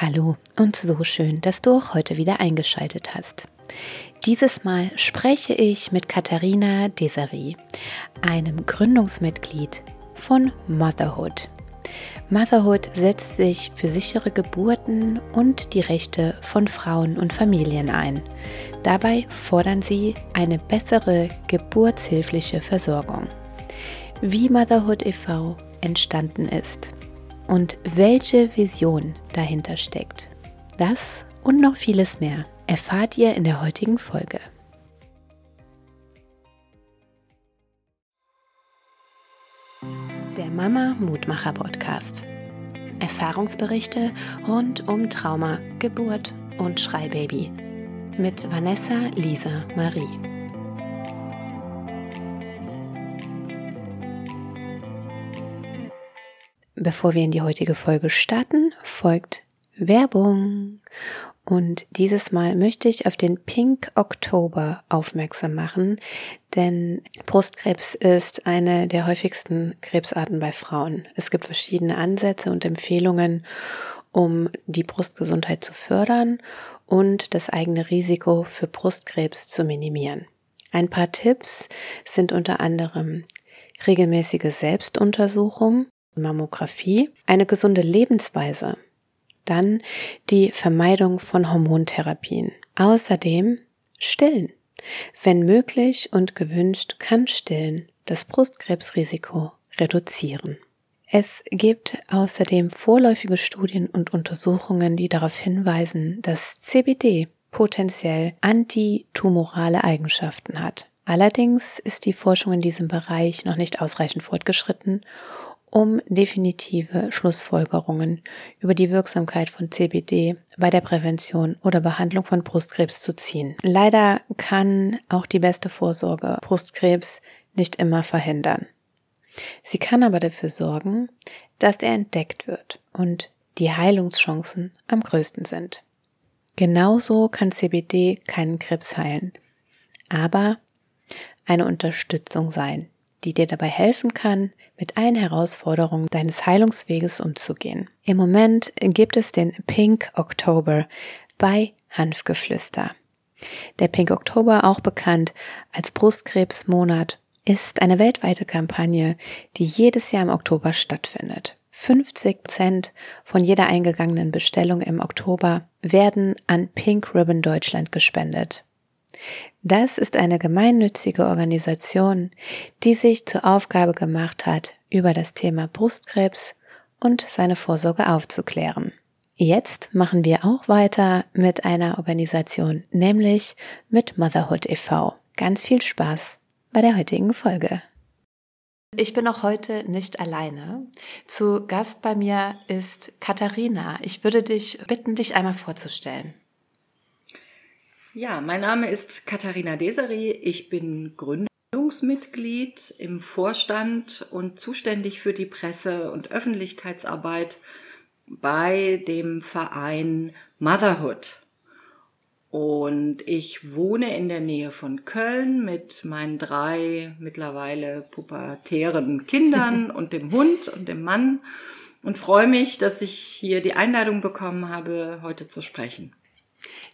Hallo und so schön, dass du auch heute wieder eingeschaltet hast. Dieses Mal spreche ich mit Katharina Desari, einem Gründungsmitglied von Motherhood. Motherhood setzt sich für sichere Geburten und die Rechte von Frauen und Familien ein. Dabei fordern sie eine bessere geburtshilfliche Versorgung. Wie Motherhood e.V. entstanden ist und welche Vision dahinter steckt. Das und noch vieles mehr erfahrt ihr in der heutigen Folge. Der Mama Mutmacher Podcast. Erfahrungsberichte rund um Trauma, Geburt und Schreibaby mit Vanessa Lisa Marie. Bevor wir in die heutige Folge starten, folgt Werbung. Und dieses Mal möchte ich auf den Pink Oktober aufmerksam machen, denn Brustkrebs ist eine der häufigsten Krebsarten bei Frauen. Es gibt verschiedene Ansätze und Empfehlungen, um die Brustgesundheit zu fördern und das eigene Risiko für Brustkrebs zu minimieren. Ein paar Tipps sind unter anderem regelmäßige Selbstuntersuchung, Mammographie, eine gesunde Lebensweise, dann die Vermeidung von Hormontherapien. Außerdem Stillen. Wenn möglich und gewünscht, kann Stillen das Brustkrebsrisiko reduzieren. Es gibt außerdem vorläufige Studien und Untersuchungen, die darauf hinweisen, dass CBD potenziell antitumorale Eigenschaften hat. Allerdings ist die Forschung in diesem Bereich noch nicht ausreichend fortgeschritten, um definitive Schlussfolgerungen über die Wirksamkeit von CBD bei der Prävention oder Behandlung von Brustkrebs zu ziehen. Leider kann auch die beste Vorsorge Brustkrebs nicht immer verhindern. Sie kann aber dafür sorgen, dass er entdeckt wird und die Heilungschancen am größten sind. Genauso kann CBD keinen Krebs heilen, aber eine Unterstützung sein, die dir dabei helfen kann, mit allen Herausforderungen deines Heilungsweges umzugehen. Im Moment gibt es den Pink Oktober bei Hanfgeflüster. Der Pink Oktober, auch bekannt als Brustkrebsmonat, ist eine weltweite Kampagne, die jedes Jahr im Oktober stattfindet. 50 Prozent von jeder eingegangenen Bestellung im Oktober werden an Pink Ribbon Deutschland gespendet. Das ist eine gemeinnützige Organisation, die sich zur Aufgabe gemacht hat, über das Thema Brustkrebs und seine Vorsorge aufzuklären. Jetzt machen wir auch weiter mit einer Organisation, nämlich mit Motherhood e.V. Ganz viel Spaß bei der heutigen Folge. Ich bin auch heute nicht alleine. Zu Gast bei mir ist Katharina. Ich würde dich bitten, dich einmal vorzustellen. Ja, mein Name ist Katharina Deseri. Ich bin Gründungsmitglied im Vorstand und zuständig für die Presse- und Öffentlichkeitsarbeit bei dem Verein Motherhood. Und ich wohne in der Nähe von Köln mit meinen drei mittlerweile pubertären Kindern und dem Hund und dem Mann und freue mich, dass ich hier die Einladung bekommen habe, heute zu sprechen.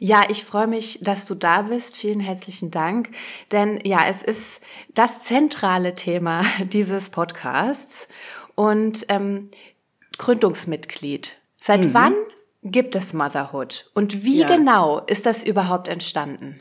Ja, ich freue mich, dass du da bist. Vielen herzlichen Dank. Denn ja, es ist das zentrale Thema dieses Podcasts und ähm, Gründungsmitglied. Seit mhm. wann gibt es Motherhood und wie ja. genau ist das überhaupt entstanden?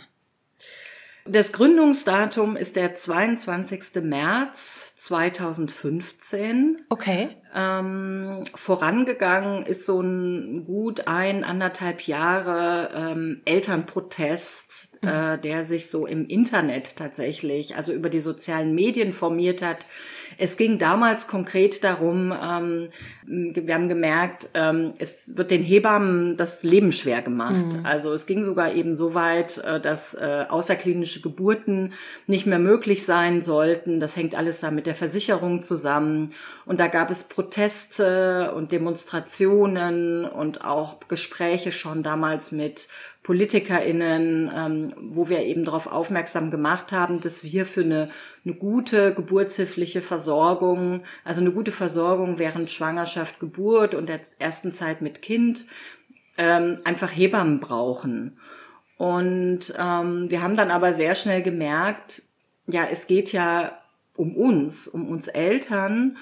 Das Gründungsdatum ist der 22. März 2015. Okay. Ähm, vorangegangen ist so ein gut ein, anderthalb Jahre ähm, Elternprotest, mhm. äh, der sich so im Internet tatsächlich, also über die sozialen Medien formiert hat, es ging damals konkret darum, ähm, wir haben gemerkt, ähm, es wird den Hebammen das Leben schwer gemacht. Mhm. Also es ging sogar eben so weit, äh, dass äh, außerklinische Geburten nicht mehr möglich sein sollten. Das hängt alles da mit der Versicherung zusammen. Und da gab es Proteste und Demonstrationen und auch Gespräche schon damals mit PolitikerInnen, ähm, wo wir eben darauf aufmerksam gemacht haben, dass wir für eine, eine gute geburtshilfliche Versorgung, also eine gute Versorgung während Schwangerschaft, Geburt und der ersten Zeit mit Kind, ähm, einfach Hebammen brauchen. Und ähm, wir haben dann aber sehr schnell gemerkt, ja, es geht ja um uns, um uns Eltern.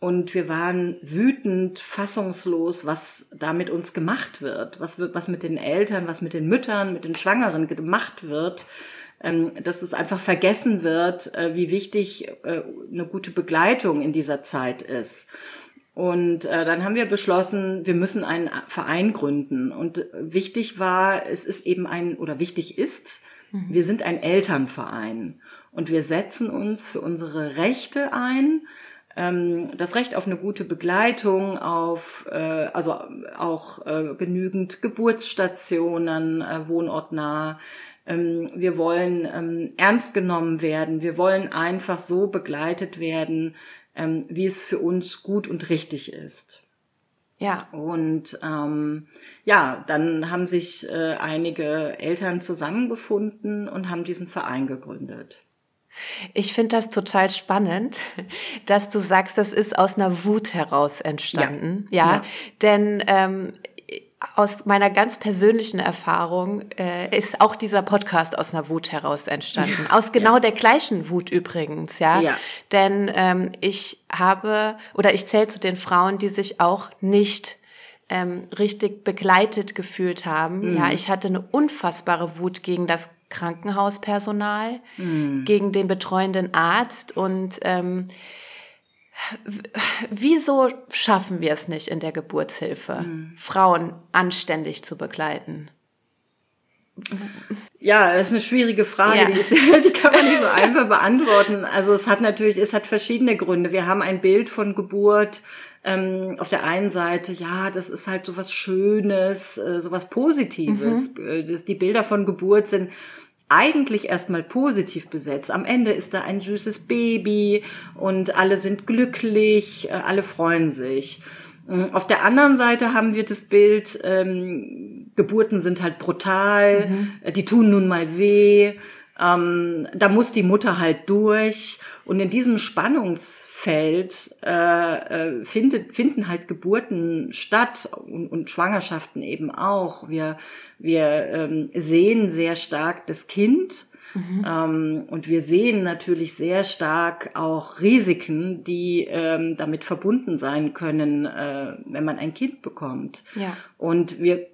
Und wir waren wütend, fassungslos, was da mit uns gemacht wird, was wird, was mit den Eltern, was mit den Müttern, mit den Schwangeren gemacht wird, ähm, dass es einfach vergessen wird, äh, wie wichtig äh, eine gute Begleitung in dieser Zeit ist. Und äh, dann haben wir beschlossen, wir müssen einen Verein gründen. Und wichtig war, es ist eben ein, oder wichtig ist, mhm. wir sind ein Elternverein. Und wir setzen uns für unsere Rechte ein, ähm, das Recht auf eine gute Begleitung, auf äh, also auch äh, genügend Geburtsstationen, äh, wohnortnah. Ähm, wir wollen ähm, ernst genommen werden. Wir wollen einfach so begleitet werden, ähm, wie es für uns gut und richtig ist. Ja. Und ähm, ja, dann haben sich äh, einige Eltern zusammengefunden und haben diesen Verein gegründet. Ich finde das total spannend, dass du sagst, das ist aus einer Wut heraus entstanden. Ja, ja. ja. denn ähm, aus meiner ganz persönlichen Erfahrung äh, ist auch dieser Podcast aus einer Wut heraus entstanden. Ja, aus genau ja. der gleichen Wut übrigens, ja. ja. Denn ähm, ich habe oder ich zähle zu den Frauen, die sich auch nicht ähm, richtig begleitet gefühlt haben. Mhm. Ja, ich hatte eine unfassbare Wut gegen das Krankenhauspersonal, mhm. gegen den betreuenden Arzt und ähm, Wieso schaffen wir es nicht in der Geburtshilfe, mhm. Frauen anständig zu begleiten? Ja, das ist eine schwierige Frage, ja. die, ist, die, kann man nicht so einfach beantworten. Also es hat natürlich, es hat verschiedene Gründe. Wir haben ein Bild von Geburt. Ähm, auf der einen Seite, ja, das ist halt so was Schönes, äh, so was Positives. Mhm. Äh, die Bilder von Geburt sind eigentlich erstmal positiv besetzt. Am Ende ist da ein süßes Baby und alle sind glücklich, äh, alle freuen sich. Mm, auf der anderen Seite haben wir das Bild, ähm, Geburten sind halt brutal, mhm. Äh, die tun nun mal weh, ähm, da muss die Mutter halt durch. Und in diesem Spannungsfeld äh, äh, findet, finden halt Geburten statt und, und Schwangerschaften eben auch. Wir, wir ähm, sehen sehr stark das Kind. Mhm. Ähm, und wir sehen natürlich sehr stark auch Risiken, die ähm, damit verbunden sein können, äh, wenn man ein Kind bekommt. Ja. Und wir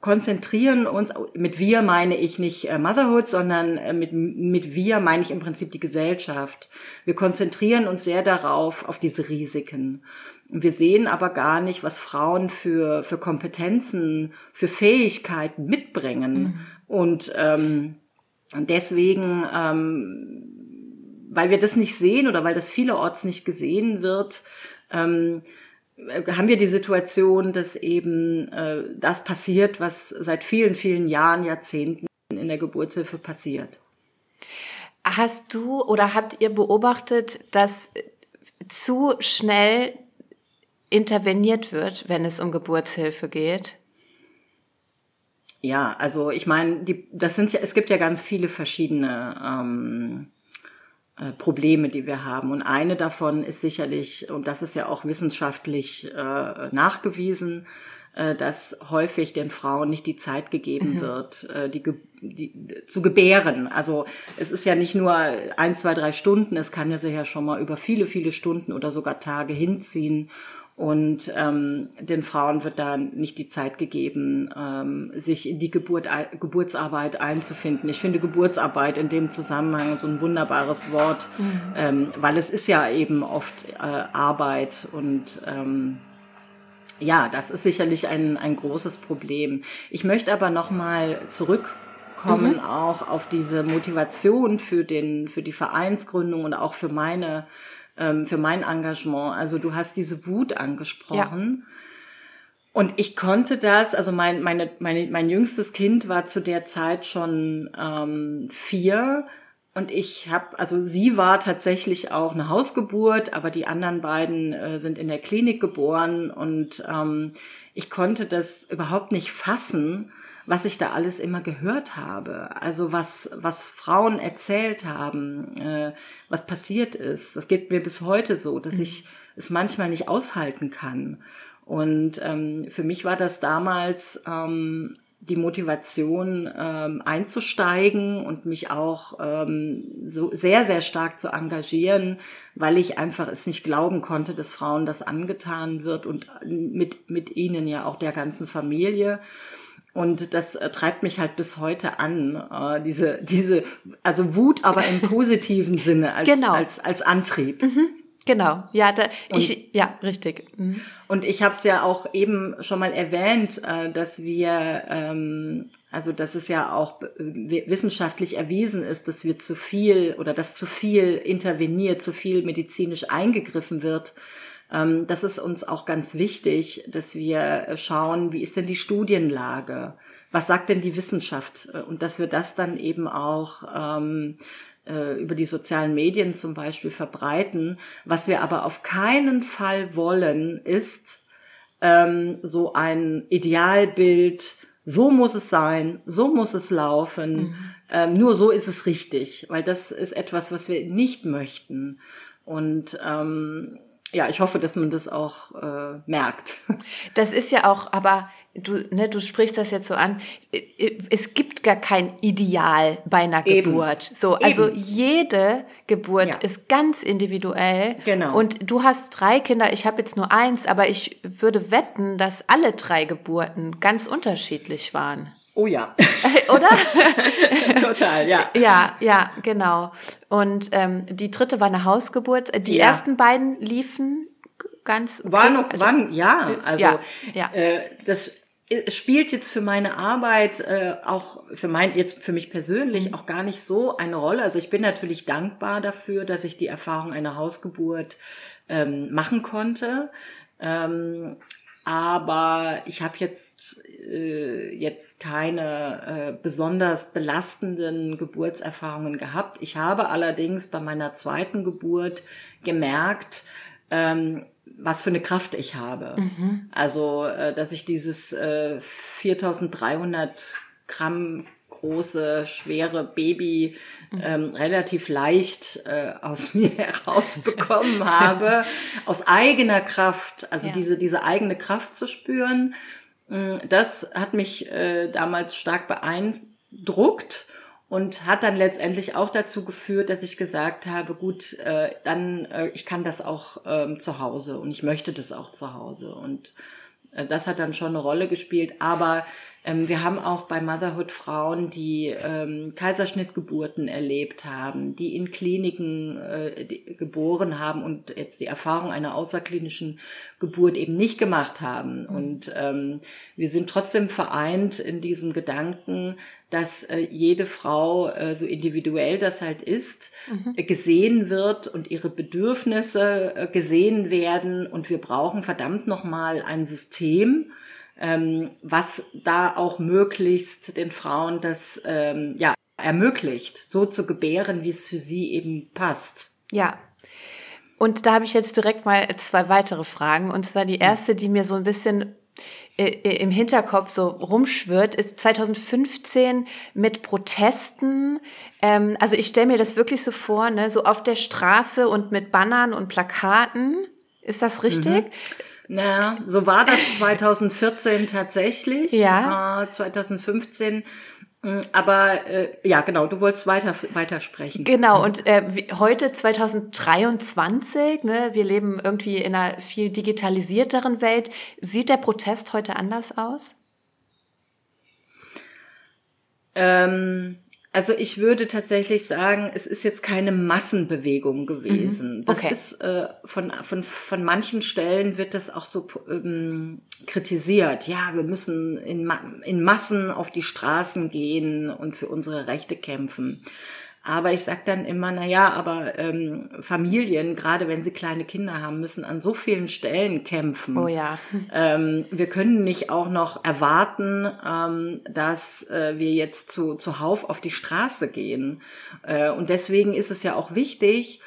konzentrieren uns, mit wir meine ich nicht äh, Motherhood, sondern äh, mit, mit wir meine ich im Prinzip die Gesellschaft. Wir konzentrieren uns sehr darauf, auf diese Risiken. Wir sehen aber gar nicht, was Frauen für, für Kompetenzen, für Fähigkeiten mitbringen. Mhm. Und ähm, deswegen, ähm, weil wir das nicht sehen oder weil das vielerorts nicht gesehen wird, ähm, haben wir die Situation, dass eben äh, das passiert, was seit vielen, vielen Jahren, Jahrzehnten in der Geburtshilfe passiert. Hast du oder habt ihr beobachtet, dass zu schnell interveniert wird, wenn es um Geburtshilfe geht? Ja, also ich meine, die, das sind ja, es gibt ja ganz viele verschiedene ähm, äh, Probleme, die wir haben. Und eine davon ist sicherlich, und das ist ja auch wissenschaftlich äh, nachgewiesen, äh, dass häufig den Frauen nicht die Zeit gegeben mhm. wird, äh, die, die, zu gebären. Also es ist ja nicht nur ein, zwei, drei Stunden, es kann ja sich ja schon mal über viele, viele Stunden oder sogar Tage hinziehen. Und ähm, den Frauen wird da nicht die Zeit gegeben, ähm, sich in die Geburt, Geburtsarbeit einzufinden. Ich finde Geburtsarbeit in dem Zusammenhang so ein wunderbares Wort, mhm. ähm, weil es ist ja eben oft äh, Arbeit und ähm, ja, das ist sicherlich ein, ein großes Problem. Ich möchte aber noch mal zurückkommen mhm. auch auf diese Motivation für den für die Vereinsgründung und auch für meine ähm, für mein Engagement. Also du hast diese Wut angesprochen. Ja. Und ich konnte das, also mein, meine, meine, mein jüngstes Kind war zu der Zeit schon ähm, vier. Und ich habe, also sie war tatsächlich auch eine Hausgeburt, aber die anderen beiden äh, sind in der Klinik geboren. Und ähm, ich konnte das überhaupt nicht fassen, was ich da alles immer gehört habe. Also was, was Frauen erzählt haben, äh, was passiert ist. Das geht mir bis heute so, dass mhm. ich es manchmal nicht aushalten kann. Und ähm, für mich war das damals ähm, die Motivation ähm, einzusteigen und mich auch ähm, so sehr, sehr stark zu engagieren, weil ich einfach es nicht glauben konnte, dass Frauen das angetan wird und mit, mit ihnen ja auch der ganzen Familie. Und das äh, treibt mich halt bis heute an, äh, diese, diese, also Wut, aber im positiven Sinne als, genau. als, als Antrieb. Mhm. Genau, ja, da, ich, ja, richtig. Mhm. Und ich habe es ja auch eben schon mal erwähnt, äh, dass wir, ähm, also dass es ja auch wissenschaftlich erwiesen ist, dass wir zu viel oder dass zu viel interveniert, zu viel medizinisch eingegriffen wird. Ähm, das ist uns auch ganz wichtig, dass wir schauen, wie ist denn die Studienlage? Was sagt denn die Wissenschaft? Und dass wir das dann eben auch ähm, äh, über die sozialen Medien zum Beispiel verbreiten. Was wir aber auf keinen Fall wollen, ist ähm, so ein Idealbild, so muss es sein, so muss es laufen, mhm. ähm, nur so ist es richtig, weil das ist etwas, was wir nicht möchten. Und ähm, ja, ich hoffe, dass man das auch äh, merkt. Das ist ja auch, aber du, ne, du sprichst das jetzt so an, es gibt gar kein Ideal bei einer Eben. Geburt. So, also Eben. jede Geburt ja. ist ganz individuell. Genau. Und du hast drei Kinder, ich habe jetzt nur eins, aber ich würde wetten, dass alle drei Geburten ganz unterschiedlich waren. Oh ja. Oder? Total, ja. Ja, ja, genau. Und ähm, die dritte war eine Hausgeburt. Die ja. ersten beiden liefen ganz okay. War noch, also, waren, ja, also ja, ja. Äh, das spielt jetzt für meine Arbeit äh, auch für mein jetzt für mich persönlich mhm. auch gar nicht so eine Rolle. Also ich bin natürlich dankbar dafür, dass ich die Erfahrung einer Hausgeburt ähm, machen konnte. Ähm, aber ich habe jetzt äh, jetzt keine äh, besonders belastenden Geburtserfahrungen gehabt. Ich habe allerdings bei meiner zweiten Geburt gemerkt, ähm, was für eine Kraft ich habe. Mhm. Also, äh, dass ich dieses äh, 4300 Gramm große, schwere Baby ähm, relativ leicht äh, aus mir herausbekommen habe, aus eigener Kraft, also ja. diese, diese eigene Kraft zu spüren. Mm, das hat mich äh, damals stark beeindruckt und hat dann letztendlich auch dazu geführt, dass ich gesagt habe, gut, äh, dann äh, ich kann das auch ähm, zu Hause und ich möchte das auch zu Hause und äh, das hat dann schon eine Rolle gespielt, aber ähm, wir haben auch bei Motherhood Frauen, die ähm, Kaiserschnittgeburten erlebt haben, die in Kliniken äh, die, geboren haben und jetzt die Erfahrung einer außerklinischen Geburt eben nicht gemacht haben. Mhm. Und ähm, wir sind trotzdem vereint in diesem Gedanken, dass äh, jede Frau, äh, so individuell das halt ist, mhm. äh, gesehen wird und ihre Bedürfnisse äh, gesehen werden. Und wir brauchen verdammt nochmal ein System, ähm, was da auch möglichst den Frauen das ähm, ja ermöglicht, so zu gebären, wie es für sie eben passt. Ja. Und da habe ich jetzt direkt mal zwei weitere Fragen. Und zwar die erste, die mir so ein bisschen äh, äh, im Hinterkopf so rumschwirrt, ist 2015 mit Protesten. Ähm, also ich stelle mir das wirklich so vor, ne, so auf der Straße und mit Bannern und Plakaten. Ist das richtig? Mhm. Naja, so war das 2014 tatsächlich. Ja. Äh, 2015 mm, aber äh, ja, genau, du wolltest weiter, weiter sprechen. Genau, und äh, heute 2023, ne, wir leben irgendwie in einer viel digitalisierteren Welt. Sieht der Protest heute anders aus? Ähm, also ich würde tatsächlich sagen, es ist jetzt keine Massenbewegung gewesen. Mhm. Das ist äh, von, von, von manchen Stellen wird das auch so ähm, kritisiert. Ja, wir müssen in, in Massen auf die Straßen gehen und für unsere Rechte kämpfen. Aber ich sage dann immer, na ja, aber ähm, Familien, gerade wenn sie kleine Kinder haben, müssen an so vielen Stellen kämpfen. Oh ja. Ähm, wir können nicht auch noch erwarten, ähm, dass äh, wir jetzt zu zuhauf auf die Straße gehen. Äh, und deswegen ist es ja auch wichtig,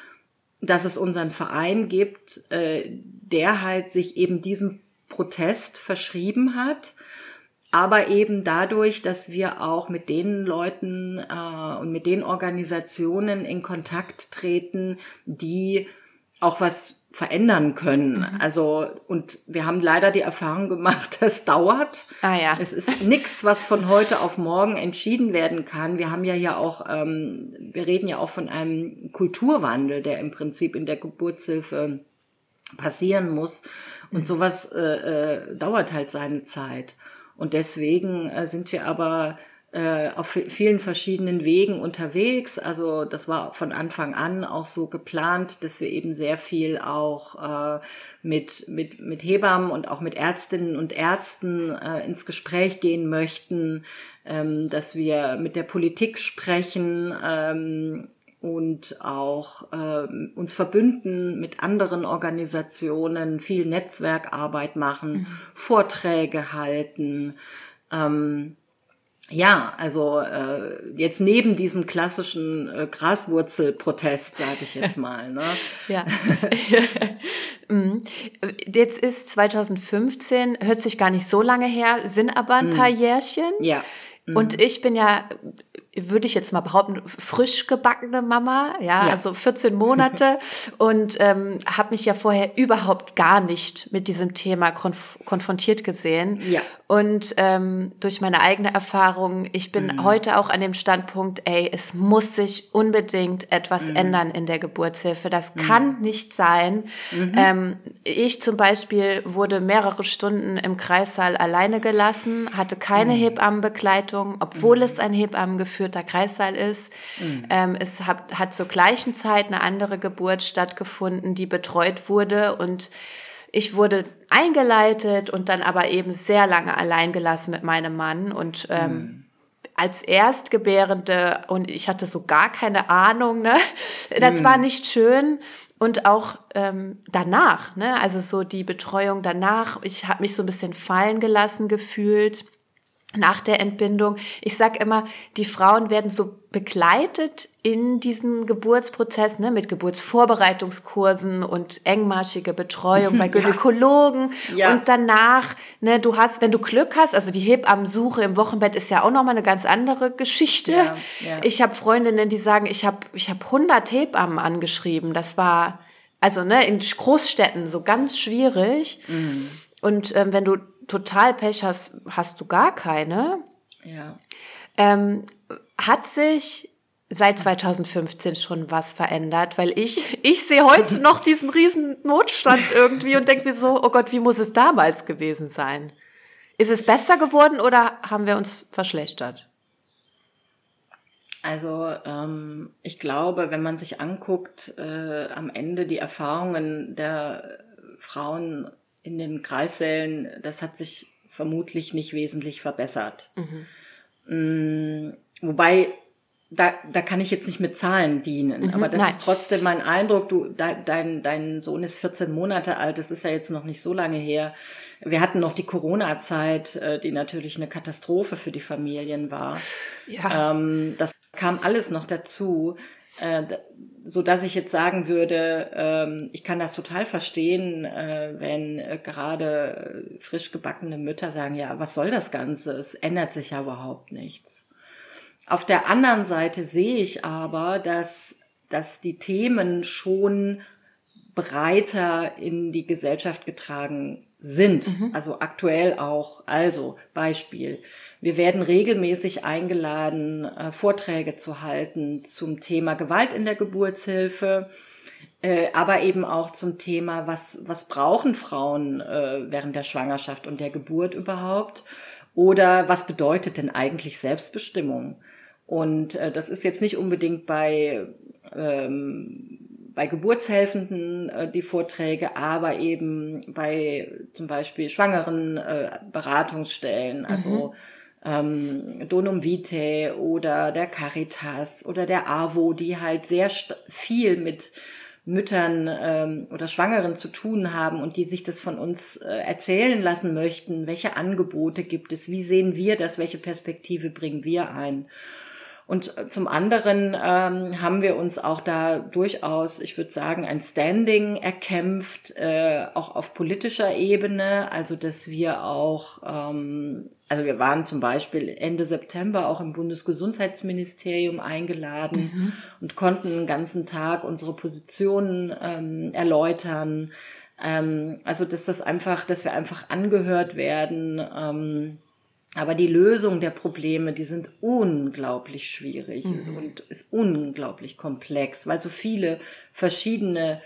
dass es unseren Verein gibt, äh, der halt sich eben diesem Protest verschrieben hat aber eben dadurch, dass wir auch mit den Leuten äh, und mit den Organisationen in Kontakt treten, die auch was verändern können. Mhm. Also, und wir haben leider die Erfahrung gemacht, das dauert. Ah, ja. Es ist nichts, was von heute auf morgen entschieden werden kann. Wir haben ja hier auch, ähm, wir reden ja auch von einem Kulturwandel, der im Prinzip in der Geburtshilfe passieren muss. Und mhm. sowas äh, äh, dauert halt seine Zeit. Und deswegen äh, sind wir aber äh, auf vielen verschiedenen Wegen unterwegs. Also das war von Anfang an auch so geplant, dass wir eben sehr viel auch äh, mit, mit, mit Hebammen und auch mit Ärztinnen und Ärzten äh, ins Gespräch gehen möchten, ähm, dass wir mit der Politik sprechen ähm, und auch äh, uns verbünden mit anderen Organisationen, viel Netzwerkarbeit machen, mhm. Vorträge halten. Ähm, ja, also äh, jetzt neben diesem klassischen äh, Graswurzelprotest, sage ich jetzt mal. Ne? ja. Mhm. jetzt ist 2015, hört sich gar nicht so lange her, sind aber ein mhm. paar Jährchen. Ja. Mhm. Und ich bin ja würde ich jetzt mal behaupten, frisch gebackene Mama, ja, ja. also 14 Monate und ähm, habe mich ja vorher überhaupt gar nicht mit diesem Thema konf konfrontiert gesehen. Ja. Und ähm, durch meine eigene Erfahrung, ich bin mhm. heute auch an dem Standpunkt, ey, es muss sich unbedingt etwas mhm. ändern in der Geburtshilfe. Das mhm. kann nicht sein. Mhm. Ähm, ich zum Beispiel wurde mehrere Stunden im Kreissaal alleine gelassen, hatte keine mhm. Hebammenbegleitung, obwohl mhm. es ein Hebammengefühl geführter Kreissaal ist. Mhm. Ähm, es hat, hat zur gleichen Zeit eine andere Geburt stattgefunden, die betreut wurde und ich wurde eingeleitet und dann aber eben sehr lange allein gelassen mit meinem Mann und ähm, mhm als Erstgebärende und ich hatte so gar keine Ahnung, ne? Das mm. war nicht schön und auch ähm, danach, ne? Also so die Betreuung danach. Ich habe mich so ein bisschen fallen gelassen gefühlt nach der Entbindung. Ich sage immer, die Frauen werden so begleitet in diesem Geburtsprozess ne, mit Geburtsvorbereitungskursen und engmaschige Betreuung bei Gynäkologen. Ja. Ja. Und danach, ne, du hast, wenn du Glück hast, also die Hebammensuche im Wochenbett ist ja auch nochmal eine ganz andere Geschichte. Ja, ich habe Freundinnen, die sagen, ich habe ich hab 100 Hebammen angeschrieben. Das war, also ne, in Großstädten so ganz schwierig. Mhm. Und ähm, wenn du total Pech hast, hast du gar keine. Ja. Ähm, hat sich seit 2015 schon was verändert, weil ich, ich sehe heute noch diesen riesen Notstand irgendwie und denke mir so, oh Gott, wie muss es damals gewesen sein? Ist es besser geworden oder haben wir uns verschlechtert? Also ähm, ich glaube, wenn man sich anguckt, äh, am Ende die Erfahrungen der Frauen in den Kreissälen, das hat sich vermutlich nicht wesentlich verbessert. Mhm. Mm, wobei, da, da kann ich jetzt nicht mit Zahlen dienen, mhm, aber das nein. ist trotzdem mein Eindruck. Du, dein, dein Sohn ist 14 Monate alt, das ist ja jetzt noch nicht so lange her. Wir hatten noch die Corona-Zeit, äh, die natürlich eine Katastrophe für die Familien war. Ja. Ähm, das kam alles noch dazu. Äh, so dass ich jetzt sagen würde, ähm, ich kann das total verstehen, äh, wenn äh, gerade frisch gebackene Mütter sagen, ja, was soll das Ganze? Es ändert sich ja überhaupt nichts. Auf der anderen Seite sehe ich aber, dass, dass die Themen schon breiter in die Gesellschaft getragen sind. Mhm. Also aktuell auch. Also Beispiel. Wir werden regelmäßig eingeladen, äh, Vorträge zu halten zum Thema Gewalt in der Geburtshilfe, äh, aber eben auch zum Thema, was, was brauchen Frauen äh, während der Schwangerschaft und der Geburt überhaupt? Oder was bedeutet denn eigentlich Selbstbestimmung? Und das ist jetzt nicht unbedingt bei ähm, bei Geburtshelfenden äh, die Vorträge, aber eben bei zum Beispiel schwangeren äh, Beratungsstellen, also mhm. ähm, Donum Vitae oder der Caritas oder der AWO, die halt sehr viel mit Müttern ähm, oder Schwangeren zu tun haben und die sich das von uns äh, erzählen lassen möchten, welche Angebote gibt es, wie sehen wir das, welche Perspektive bringen wir ein. Und zum anderen ähm, haben wir uns auch da durchaus, ich würde sagen, ein Standing erkämpft, äh, auch auf politischer Ebene. Also dass wir auch, ähm, also wir waren zum Beispiel Ende September auch im Bundesgesundheitsministerium eingeladen mhm. und konnten den ganzen Tag unsere Positionen ähm, erläutern. Ähm, also dass das einfach, dass wir einfach angehört werden. Ähm, aber die Lösung der Probleme, die sind unglaublich schwierig mhm. und ist unglaublich komplex, weil so viele verschiedene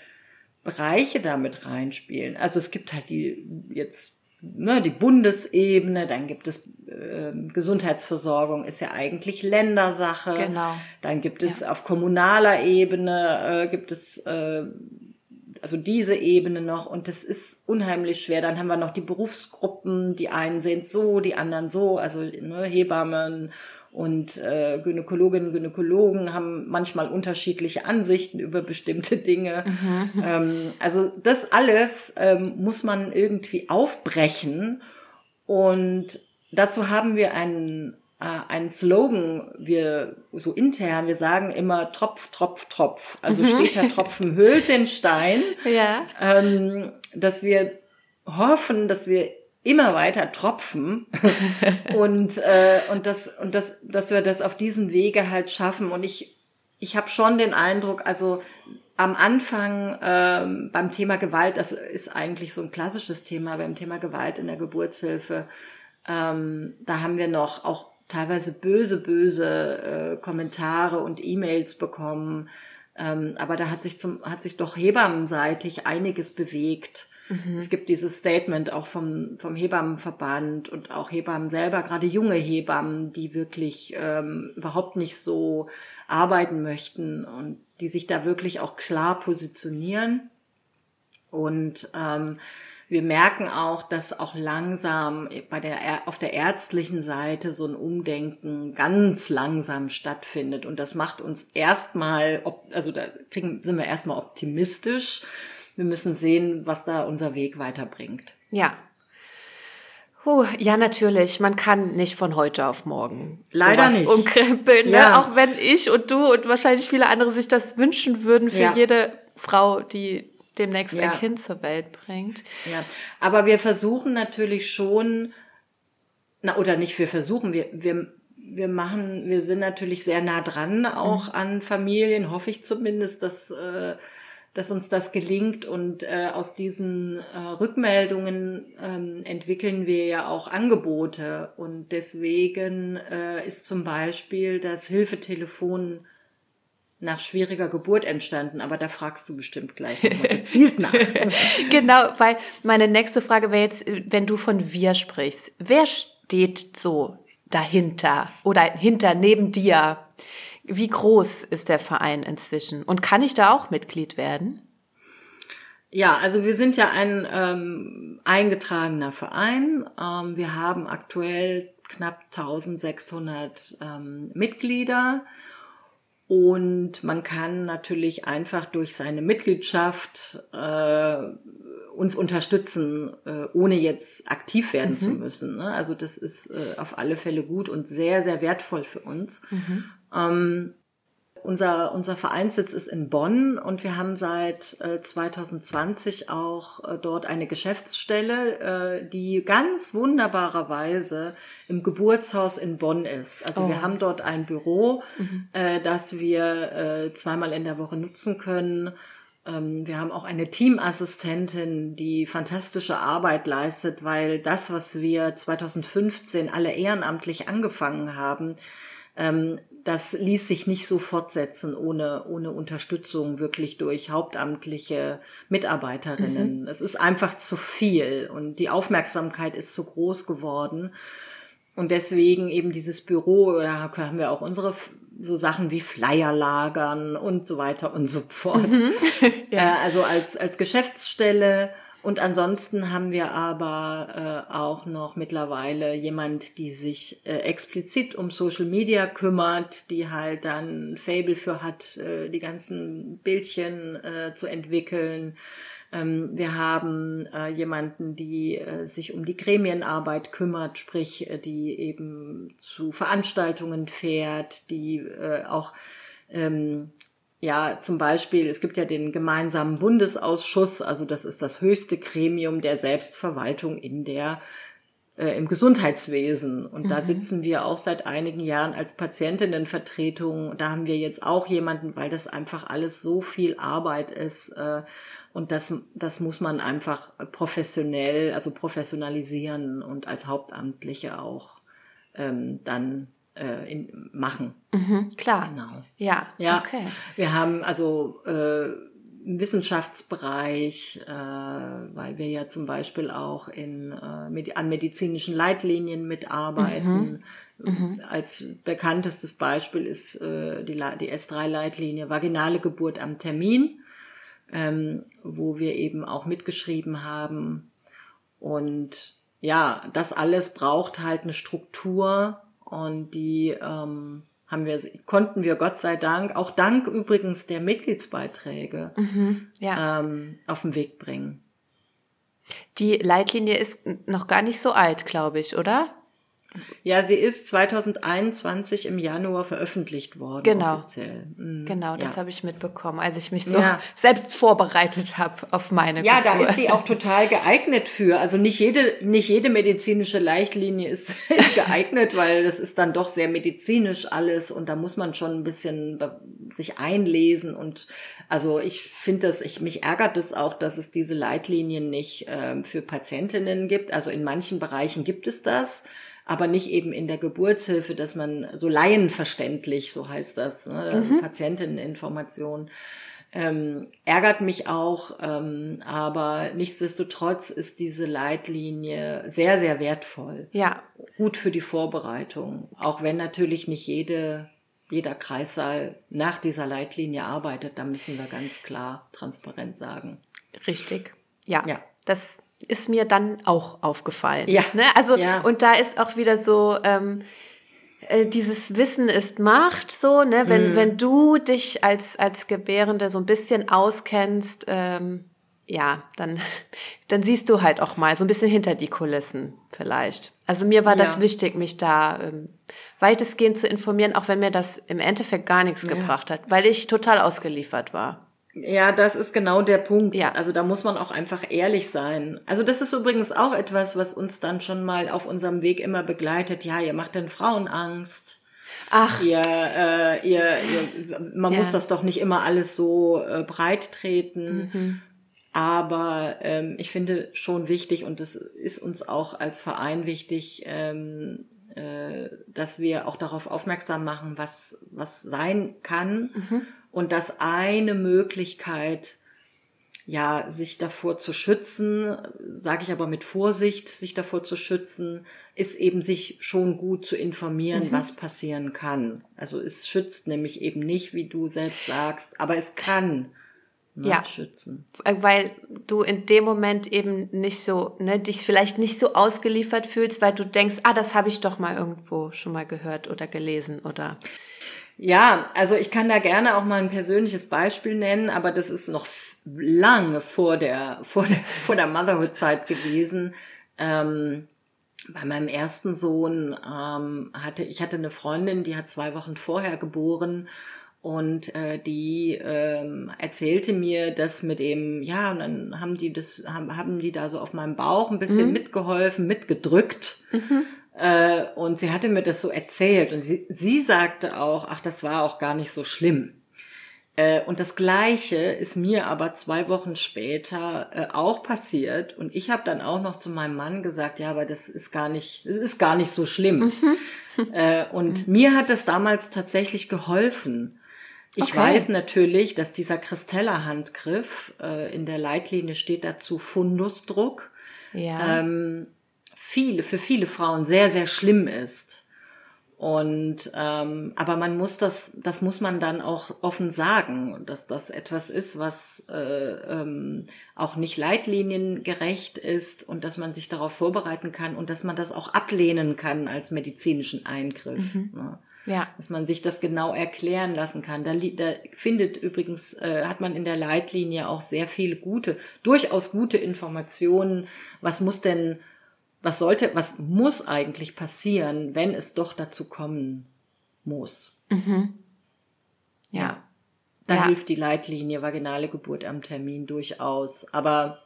Bereiche damit reinspielen. Also es gibt halt die jetzt ne, die Bundesebene, dann gibt es äh, Gesundheitsversorgung, ist ja eigentlich Ländersache. Genau. Dann gibt es ja. auf kommunaler Ebene äh, gibt es äh, also diese Ebene noch und das ist unheimlich schwer. Dann haben wir noch die Berufsgruppen, die einen sehen es so, die anderen so, also ne, Hebammen und äh, Gynäkologinnen und Gynäkologen haben manchmal unterschiedliche Ansichten über bestimmte Dinge. Mhm. Ähm, also das alles ähm, muss man irgendwie aufbrechen und dazu haben wir einen äh, ein Slogan, wir so intern, wir sagen immer Tropf, Tropf, Tropf. Also mhm. steht der Tropfen hüllt den Stein. Ja. Ähm, dass wir hoffen, dass wir immer weiter tropfen und äh, und das und das dass wir das auf diesem Wege halt schaffen und ich ich habe schon den Eindruck also am Anfang ähm, beim Thema Gewalt das ist eigentlich so ein klassisches Thema beim Thema Gewalt in der Geburtshilfe ähm, da haben wir noch auch teilweise böse, böse äh, Kommentare und E-Mails bekommen. Ähm, aber da hat sich zum, hat sich doch hebammenseitig einiges bewegt. Mhm. Es gibt dieses Statement auch vom, vom Hebammenverband und auch Hebammen selber, gerade junge Hebammen, die wirklich ähm, überhaupt nicht so arbeiten möchten und die sich da wirklich auch klar positionieren. Und ähm, wir merken auch, dass auch langsam bei der, auf der ärztlichen Seite so ein Umdenken ganz langsam stattfindet. Und das macht uns erstmal, also da kriegen, sind wir erstmal optimistisch. Wir müssen sehen, was da unser Weg weiterbringt. Ja, Puh, ja, natürlich. Man kann nicht von heute auf morgen leider nicht umkrempeln. Ne? Ja. Auch wenn ich und du und wahrscheinlich viele andere sich das wünschen würden für ja. jede Frau, die demnächst ja. ein Kind zur Welt bringt. Ja, aber wir versuchen natürlich schon, na oder nicht, wir versuchen, wir, wir, wir machen, wir sind natürlich sehr nah dran auch mhm. an Familien, hoffe ich zumindest, dass, äh, dass uns das gelingt und äh, aus diesen äh, Rückmeldungen ähm, entwickeln wir ja auch Angebote und deswegen äh, ist zum Beispiel das Hilfetelefon nach schwieriger Geburt entstanden, aber da fragst du bestimmt gleich nochmal gezielt nach. genau, weil meine nächste Frage wäre jetzt, wenn du von wir sprichst, wer steht so dahinter oder hinter neben dir? Wie groß ist der Verein inzwischen? Und kann ich da auch Mitglied werden? Ja, also wir sind ja ein ähm, eingetragener Verein. Ähm, wir haben aktuell knapp 1600 ähm, Mitglieder und man kann natürlich einfach durch seine Mitgliedschaft äh, uns unterstützen, äh, ohne jetzt aktiv werden mhm. zu müssen. Ne? Also das ist äh, auf alle Fälle gut und sehr, sehr wertvoll für uns. Mhm. Ähm, unser, unser Vereinssitz ist in Bonn und wir haben seit äh, 2020 auch äh, dort eine Geschäftsstelle, äh, die ganz wunderbarerweise im Geburtshaus in Bonn ist. Also oh. wir haben dort ein Büro, mhm. äh, das wir äh, zweimal in der Woche nutzen können. Ähm, wir haben auch eine Teamassistentin, die fantastische Arbeit leistet, weil das, was wir 2015 alle ehrenamtlich angefangen haben, ähm, das ließ sich nicht so fortsetzen ohne, ohne Unterstützung wirklich durch hauptamtliche Mitarbeiterinnen. Mhm. Es ist einfach zu viel und die Aufmerksamkeit ist zu groß geworden. Und deswegen eben dieses Büro, da haben wir auch unsere so Sachen wie Flyer lagern und so weiter und so fort. Mhm. ja. Äh, also als, als Geschäftsstelle und ansonsten haben wir aber äh, auch noch mittlerweile jemand, die sich äh, explizit um Social Media kümmert, die halt dann Fable für hat, äh, die ganzen Bildchen äh, zu entwickeln. Ähm, wir haben äh, jemanden, die äh, sich um die Gremienarbeit kümmert, sprich, die eben zu Veranstaltungen fährt, die auch ähm, ja, zum Beispiel, es gibt ja den gemeinsamen Bundesausschuss, also das ist das höchste Gremium der Selbstverwaltung in der äh, im Gesundheitswesen. Und mhm. da sitzen wir auch seit einigen Jahren als Patientinnenvertretung. Da haben wir jetzt auch jemanden, weil das einfach alles so viel Arbeit ist. Äh, und das, das muss man einfach professionell, also professionalisieren und als Hauptamtliche auch ähm, dann äh, in, machen. Mhm, klar. Genau. Ja, ja. Okay. Wir haben also äh, im Wissenschaftsbereich, äh, weil wir ja zum Beispiel auch in, äh, an medizinischen Leitlinien mitarbeiten. Mhm. Mhm. Als bekanntestes Beispiel ist äh, die, die S3-Leitlinie vaginale Geburt am Termin, ähm, wo wir eben auch mitgeschrieben haben. Und ja, das alles braucht halt eine Struktur, und die ähm, haben wir, konnten wir Gott sei Dank, auch dank übrigens der Mitgliedsbeiträge, mhm, ja. ähm, auf den Weg bringen. Die Leitlinie ist noch gar nicht so alt, glaube ich, oder? Ja, sie ist 2021 im Januar veröffentlicht worden. Genau. Offiziell. Mhm. Genau, das ja. habe ich mitbekommen, als ich mich so ja. selbst vorbereitet habe auf meine. Ja, Kultur. da ist sie auch total geeignet für. Also nicht jede, nicht jede medizinische Leitlinie ist, ist geeignet, weil das ist dann doch sehr medizinisch alles und da muss man schon ein bisschen sich einlesen und also ich finde das, ich mich ärgert es auch, dass es diese Leitlinien nicht ähm, für Patientinnen gibt. Also in manchen Bereichen gibt es das aber nicht eben in der Geburtshilfe, dass man so laienverständlich, so heißt das, ne, mhm. Patienteninformation. Ähm, ärgert mich auch, ähm, aber nichtsdestotrotz ist diese Leitlinie sehr, sehr wertvoll. Ja. Gut für die Vorbereitung. Auch wenn natürlich nicht jede, jeder Kreissaal nach dieser Leitlinie arbeitet, da müssen wir ganz klar transparent sagen. Richtig. Ja. Ja. Das ist mir dann auch aufgefallen. Ja. Ne? Also, ja. und da ist auch wieder so, ähm, äh, dieses Wissen ist Macht, so, ne? Wenn, mhm. wenn du dich als, als Gebärende so ein bisschen auskennst, ähm, ja, dann, dann siehst du halt auch mal so ein bisschen hinter die Kulissen vielleicht. Also mir war ja. das wichtig, mich da ähm, weitestgehend zu informieren, auch wenn mir das im Endeffekt gar nichts ja. gebracht hat, weil ich total ausgeliefert war. Ja, das ist genau der Punkt. Ja. Also da muss man auch einfach ehrlich sein. Also das ist übrigens auch etwas, was uns dann schon mal auf unserem Weg immer begleitet. Ja, ihr macht den Frauen Angst. Ach. Ihr, äh, ihr, ihr man ja. muss das doch nicht immer alles so äh, breit treten. Mhm. Aber ähm, ich finde schon wichtig, und das ist uns auch als Verein wichtig, ähm, äh, dass wir auch darauf aufmerksam machen, was, was sein kann. Mhm und dass eine Möglichkeit, ja, sich davor zu schützen, sage ich aber mit Vorsicht, sich davor zu schützen, ist eben sich schon gut zu informieren, mhm. was passieren kann. Also es schützt nämlich eben nicht, wie du selbst sagst, aber es kann ne, ja. schützen. Weil du in dem Moment eben nicht so, ne, dich vielleicht nicht so ausgeliefert fühlst, weil du denkst, ah, das habe ich doch mal irgendwo schon mal gehört oder gelesen oder. Ja, also ich kann da gerne auch mal ein persönliches Beispiel nennen, aber das ist noch lange vor der, vor der, vor der Motherhood-Zeit gewesen. Ähm, bei meinem ersten Sohn ähm, hatte ich hatte eine Freundin, die hat zwei Wochen vorher geboren und äh, die ähm, erzählte mir, dass mit dem ja und dann haben die das haben, haben die da so auf meinem Bauch ein bisschen mhm. mitgeholfen, mitgedrückt. Mhm. Äh, und sie hatte mir das so erzählt und sie, sie sagte auch, ach, das war auch gar nicht so schlimm. Äh, und das Gleiche ist mir aber zwei Wochen später äh, auch passiert und ich habe dann auch noch zu meinem Mann gesagt, ja, aber das ist gar nicht, es ist gar nicht so schlimm. Mhm. Und mhm. mir hat das damals tatsächlich geholfen. Ich okay. weiß natürlich, dass dieser Christella-Handgriff äh, in der Leitlinie steht dazu Fundusdruck. Ja. Ähm, viele, für viele Frauen sehr, sehr schlimm ist. Und ähm, aber man muss das, das muss man dann auch offen sagen, dass das etwas ist, was äh, ähm, auch nicht leitliniengerecht ist und dass man sich darauf vorbereiten kann und dass man das auch ablehnen kann als medizinischen Eingriff. Mhm. Ne? Ja. Dass man sich das genau erklären lassen kann. Da, da findet übrigens, äh, hat man in der Leitlinie auch sehr viele gute, durchaus gute Informationen. Was muss denn, was sollte, was muss eigentlich passieren, wenn es doch dazu kommen muss? Mhm. Ja. Da ja. hilft die Leitlinie vaginale Geburt am Termin durchaus. Aber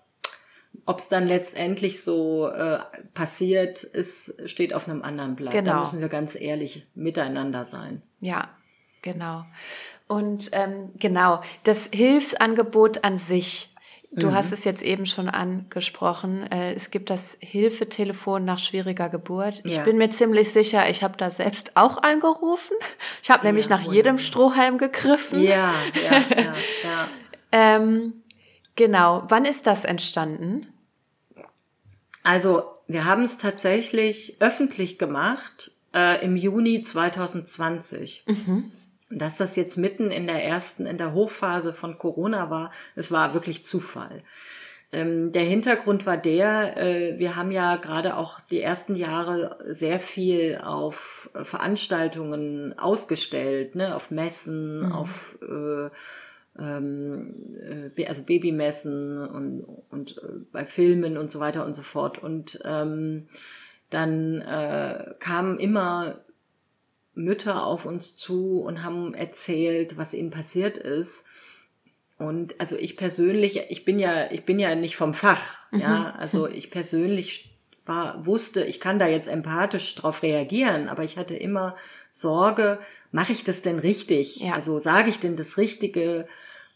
ob es dann letztendlich so äh, passiert, ist, steht auf einem anderen Blatt. Genau. Da müssen wir ganz ehrlich miteinander sein. Ja, genau. Und ähm, genau, das Hilfsangebot an sich. Du mhm. hast es jetzt eben schon angesprochen. Äh, es gibt das Hilfetelefon nach schwieriger Geburt. Ich ja. bin mir ziemlich sicher, ich habe da selbst auch angerufen. Ich habe nämlich ja, nach wunderbar. jedem Strohhalm gegriffen. Ja, ja, ja. ja. ähm, Genau. Wann ist das entstanden? Also, wir haben es tatsächlich öffentlich gemacht äh, im Juni 2020. Mhm. Dass das jetzt mitten in der ersten, in der Hochphase von Corona war, es war wirklich Zufall. Ähm, der Hintergrund war der, äh, wir haben ja gerade auch die ersten Jahre sehr viel auf äh, Veranstaltungen ausgestellt, ne, auf Messen, mhm. auf äh, ähm, äh, also Babymessen und, und bei Filmen und so weiter und so fort. Und ähm, dann äh, kamen immer Mütter auf uns zu und haben erzählt, was ihnen passiert ist. Und also ich persönlich, ich bin ja, ich bin ja nicht vom Fach, mhm. ja. Also ich persönlich war, wusste, ich kann da jetzt empathisch drauf reagieren, aber ich hatte immer Sorge, mache ich das denn richtig? Ja. Also sage ich denn das Richtige?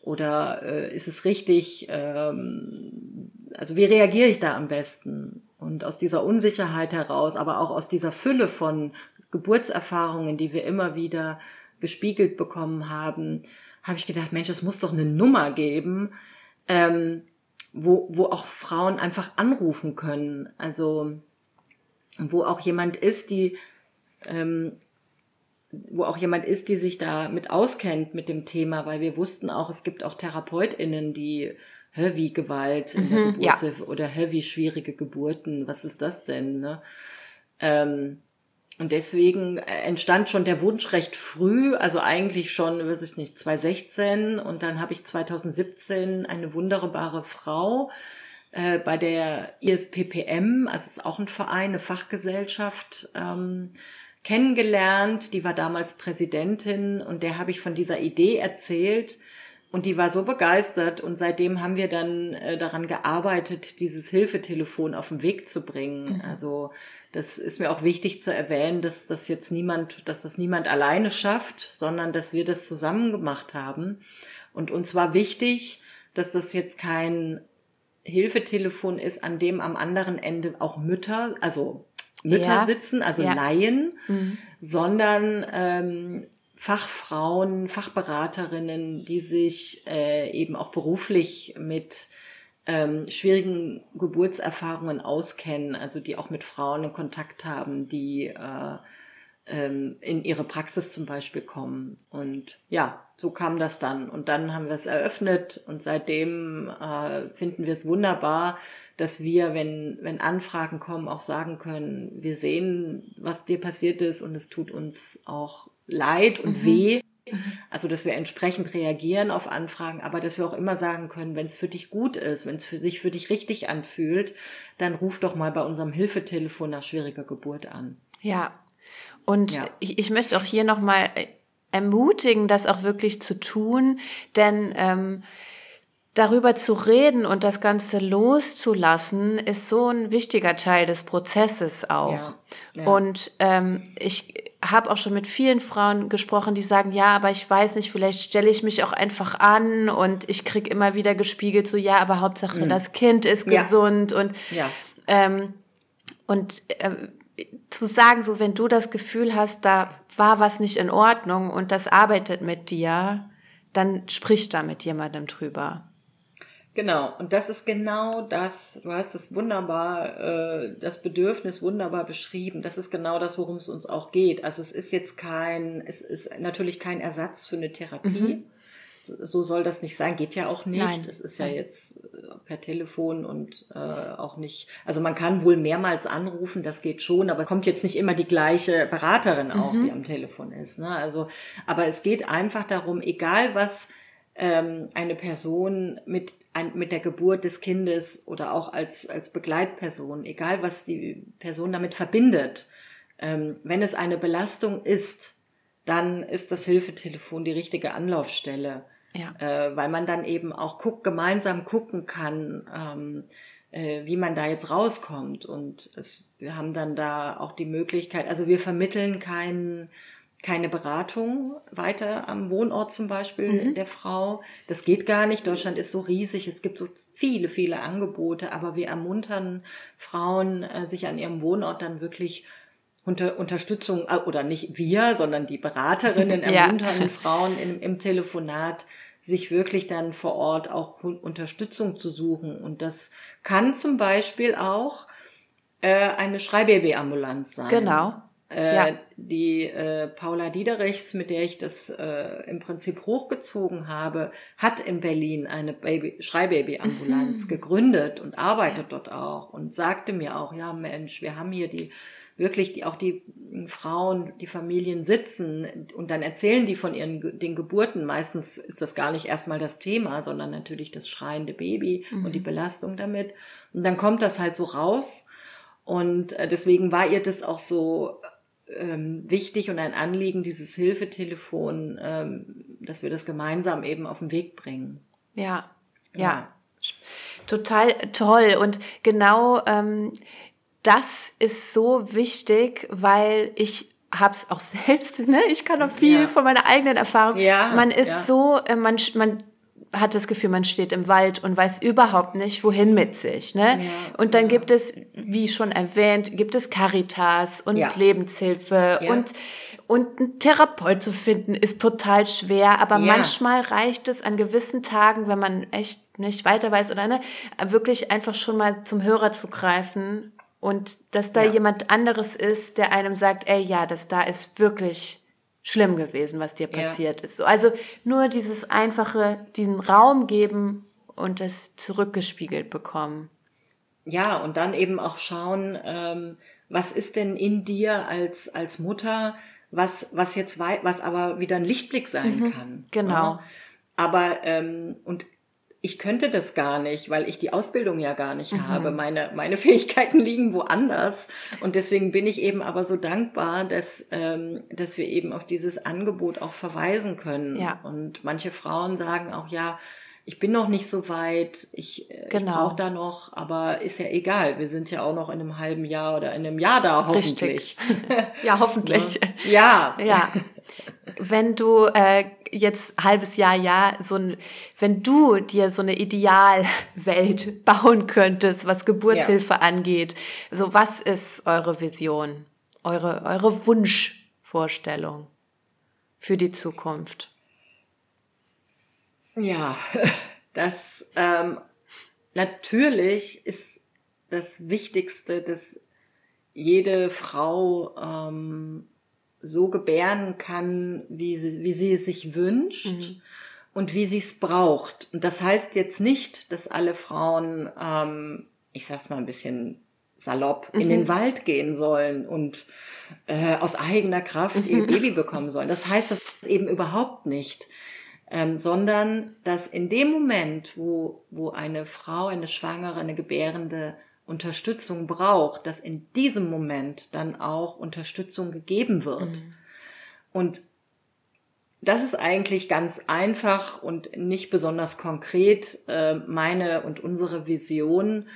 Oder äh, ist es richtig? Ähm, also wie reagiere ich da am besten? Und aus dieser Unsicherheit heraus, aber auch aus dieser Fülle von Geburtserfahrungen, die wir immer wieder gespiegelt bekommen haben, habe ich gedacht, Mensch, es muss doch eine Nummer geben, ähm, wo, wo auch Frauen einfach anrufen können. Also wo auch jemand ist, die ähm, wo auch jemand ist, die sich da mit auskennt mit dem Thema, weil wir wussten auch, es gibt auch TherapeutInnen, die heavy Gewalt in der mhm, Geburtshilfe ja. oder heavy schwierige Geburten, was ist das denn? Ne? Ähm, und deswegen entstand schon der Wunsch recht früh, also eigentlich schon, weiß ich nicht, 2016 und dann habe ich 2017 eine wunderbare Frau äh, bei der ISPPM, also ist auch ein Verein, eine Fachgesellschaft, ähm, kennengelernt, die war damals Präsidentin und der habe ich von dieser Idee erzählt und die war so begeistert und seitdem haben wir dann äh, daran gearbeitet, dieses Hilfetelefon auf den Weg zu bringen. Mhm. Also das ist mir auch wichtig zu erwähnen, dass das jetzt niemand, dass das niemand alleine schafft, sondern dass wir das zusammen gemacht haben. Und uns war wichtig, dass das jetzt kein Hilfetelefon ist, an dem am anderen Ende auch Mütter, also Mütter ja. sitzen, also ja. Laien, mhm. sondern ähm, Fachfrauen, Fachberaterinnen, die sich äh, eben auch beruflich mit ähm, schwierigen Geburtserfahrungen auskennen, also die auch mit Frauen in Kontakt haben, die äh, ähm, in ihre Praxis zum Beispiel kommen. Und ja, so kam das dann. Und dann haben wir es eröffnet und seitdem äh, finden wir es wunderbar, dass wir, wenn, wenn Anfragen kommen, auch sagen können, wir sehen, was dir passiert ist und es tut uns auch leid und mhm. weh. Also, dass wir entsprechend reagieren auf Anfragen, aber dass wir auch immer sagen können, wenn es für dich gut ist, wenn es für sich für dich richtig anfühlt, dann ruf doch mal bei unserem Hilfetelefon nach schwieriger Geburt an. Ja. Und ja. Ich, ich möchte auch hier nochmal ermutigen, das auch wirklich zu tun, denn ähm, darüber zu reden und das Ganze loszulassen, ist so ein wichtiger Teil des Prozesses auch. Ja, ja. Und ähm, ich habe auch schon mit vielen Frauen gesprochen, die sagen, ja, aber ich weiß nicht, vielleicht stelle ich mich auch einfach an und ich krieg immer wieder gespiegelt, so ja, aber Hauptsache mhm. das Kind ist ja. gesund und ähm, und äh, zu sagen, so wenn du das Gefühl hast, da war was nicht in Ordnung und das arbeitet mit dir, dann sprich da mit jemandem drüber. Genau, und das ist genau das, du hast es wunderbar, äh, das Bedürfnis wunderbar beschrieben. Das ist genau das, worum es uns auch geht. Also es ist jetzt kein, es ist natürlich kein Ersatz für eine Therapie, mhm. so soll das nicht sein, geht ja auch nicht. Nein. Es ist ja jetzt äh, per Telefon und äh, auch nicht, also man kann wohl mehrmals anrufen, das geht schon, aber kommt jetzt nicht immer die gleiche Beraterin auch, Mhm. die am Telefon ist. Ne? Also, aber es geht einfach darum, egal was ähm, eine Person mit, ein, mit der Geburt des Kindes oder auch als, als Begleitperson, egal was die Person damit verbindet, ähm, wenn es eine Belastung ist, dann ist das Hilfetelefon die richtige Anlaufstelle, Ja. äh, weil man dann eben auch guck, gemeinsam gucken kann, ähm, äh, wie man da jetzt rauskommt. Und es, wir haben dann da auch die Möglichkeit, also wir vermitteln keinen keine Beratung weiter am Wohnort zum Beispiel der Frau. Das geht gar nicht. Deutschland ist so riesig. Es gibt so viele, viele Angebote. Aber wir ermuntern Frauen, äh, sich an ihrem Wohnort dann wirklich unter Unterstützung, äh, oder nicht wir, sondern die Beraterinnen Ja. ermuntern Frauen im, im Telefonat, sich wirklich dann vor Ort auch Unterstützung zu suchen. Und das kann zum Beispiel auch äh, eine Schreibabyambulanz sein. Genau. Äh, Ja. Die äh, Paula Diederichs, mit der ich das äh, im Prinzip hochgezogen habe, hat in Berlin eine Baby Schreibabyambulanz gegründet und arbeitet dort auch und sagte mir auch, ja Mensch, wir haben hier die wirklich die auch die Frauen, die Familien sitzen und dann erzählen die von ihren den Geburten. Meistens ist das gar nicht erstmal das Thema, sondern natürlich das schreiende Baby und die Belastung damit. Und dann kommt das halt so raus. Und äh, deswegen war ihr das auch so ähm, wichtig und ein Anliegen, dieses Hilfetelefon, ähm, dass wir das gemeinsam eben auf den Weg bringen. Ja, ja, total toll. Und genau ähm, das ist so wichtig, weil ich hab's auch selbst, ne? Ich kann auch viel Ja. von meiner eigenen Erfahrung. Ja, man ist ja. so, äh, man, man hat das Gefühl, man steht im Wald und weiß überhaupt nicht, wohin mit sich. Ne? Ja, und dann ja. gibt es, wie schon erwähnt, gibt es Caritas und Ja. Lebenshilfe und und einen Therapeut zu finden ist total schwer, aber manchmal reicht es an gewissen Tagen, wenn man echt nicht weiter weiß oder ne, wirklich einfach schon mal zum Hörer zu greifen und dass da jemand anderes ist, der einem sagt, ey, ja, das da ist wirklich schlimm gewesen, was dir Ja. passiert ist. So, also nur dieses einfache, diesen Raum geben und es zurückgespiegelt bekommen. Ja, und dann eben auch schauen, ähm, was ist denn in dir als, als Mutter, was, was jetzt wei was aber wieder ein Lichtblick sein kann. genau. Ja? Aber, ähm, und ich könnte das gar nicht, weil ich die Ausbildung ja gar nicht Mhm. habe. Meine, meine Fähigkeiten liegen woanders. Und deswegen bin ich eben aber so dankbar, dass, ähm, dass wir eben auf dieses Angebot auch verweisen können. Ja. Und manche Frauen sagen auch, ja, ich bin noch nicht so weit, ich, äh, ich Genau. brauche da noch, aber ist ja egal. Wir sind ja auch noch in einem halben Jahr oder in einem Jahr da, hoffentlich. Ja, hoffentlich. Ja. Ja. Wenn du äh, jetzt halbes Jahr, ja, so ein, wenn du dir so eine Idealwelt bauen könntest, was Geburtshilfe angeht, so was ist eure Vision, eure, eure Wunschvorstellung für die Zukunft? Ja, das ähm, natürlich ist das Wichtigste, dass jede Frau ähm, so gebären kann, wie sie, wie sie es sich wünscht und wie sie es braucht. Und das heißt jetzt nicht, dass alle Frauen, ähm, ich sag's mal ein bisschen salopp, in den Wald gehen sollen und äh, aus eigener Kraft ihr Baby bekommen sollen. Das heißt das eben überhaupt nicht ähm, sondern dass in dem Moment, wo, wo eine Frau, eine Schwangere, eine Gebärende Unterstützung braucht, dass in diesem Moment dann auch Unterstützung gegeben wird. Und das ist eigentlich ganz einfach und nicht besonders konkret äh, meine und unsere Vision.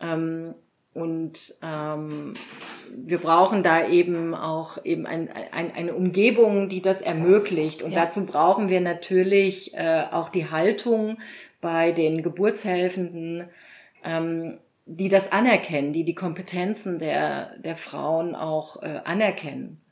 Ähm, und ähm, wir brauchen da eben auch eben ein, ein, eine Umgebung, die das ermöglicht. Und Ja. dazu brauchen wir natürlich äh, auch die Haltung bei den Geburtshelfenden, ähm, die das anerkennen, die die Kompetenzen der, der Frauen auch äh, anerkennen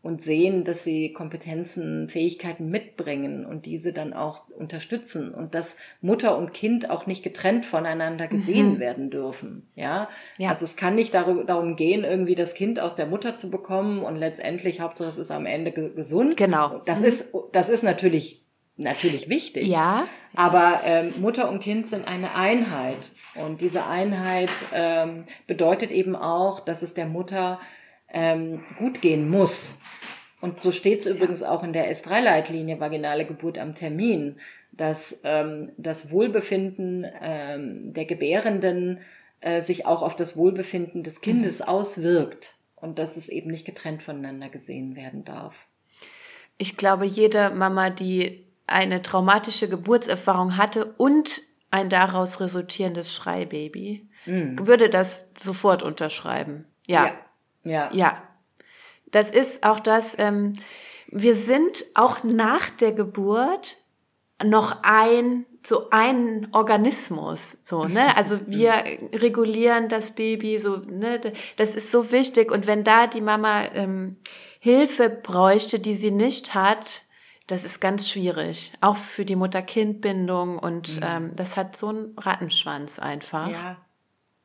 und sehen, dass sie Kompetenzen, Fähigkeiten mitbringen und diese dann auch unterstützen und dass Mutter und Kind auch nicht getrennt voneinander gesehen werden dürfen. Ja? Ja. also es kann nicht darum, gehen, irgendwie das Kind aus der Mutter zu bekommen und letztendlich Hauptsache es ist am Ende ge gesund. Genau. Das ist das ist natürlich natürlich wichtig. Ja. Aber ähm, Mutter und Kind sind eine Einheit. Und diese Einheit ähm, bedeutet eben auch, dass es der Mutter ähm, gut gehen muss. Und so steht es übrigens auch in der S3-Leitlinie vaginale Geburt am Termin, dass ähm, das Wohlbefinden ähm, der Gebärenden äh, sich auch auf das Wohlbefinden des Kindes mhm. auswirkt und dass es eben nicht getrennt voneinander gesehen werden darf. Ich glaube, jede Mama, die eine traumatische Geburtserfahrung hatte und ein daraus resultierendes Schreibaby, mhm. würde das sofort unterschreiben. Ja. Ja. Ja. ja. Das ist auch das, ähm, wir sind auch nach der Geburt noch ein so ein Organismus, so, ne? Also wir regulieren das Baby, so, ne? Das ist so wichtig. Und wenn da die Mama ähm, Hilfe bräuchte, die sie nicht hat, das ist ganz schwierig. Auch für die Mutter-Kind-Bindung und mhm. ähm, das hat so einen Rattenschwanz einfach. Ja.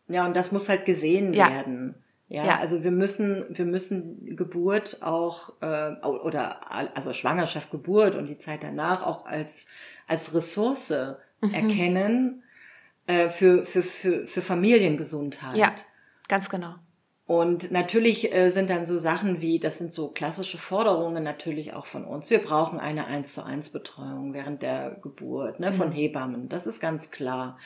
Ja, und das muss halt gesehen ja. werden. Ja, ja, also wir müssen, wir müssen Geburt auch äh, oder also Schwangerschaft, Geburt und die Zeit danach auch als als Ressource mhm. erkennen äh, für, für, für, für Familiengesundheit. Ja, ganz genau. Und natürlich äh, sind dann so Sachen wie, das sind so klassische Forderungen natürlich auch von uns. Wir brauchen eine eins zu eins Betreuung während der Geburt, ne, von mhm. Hebammen. Das ist ganz klar.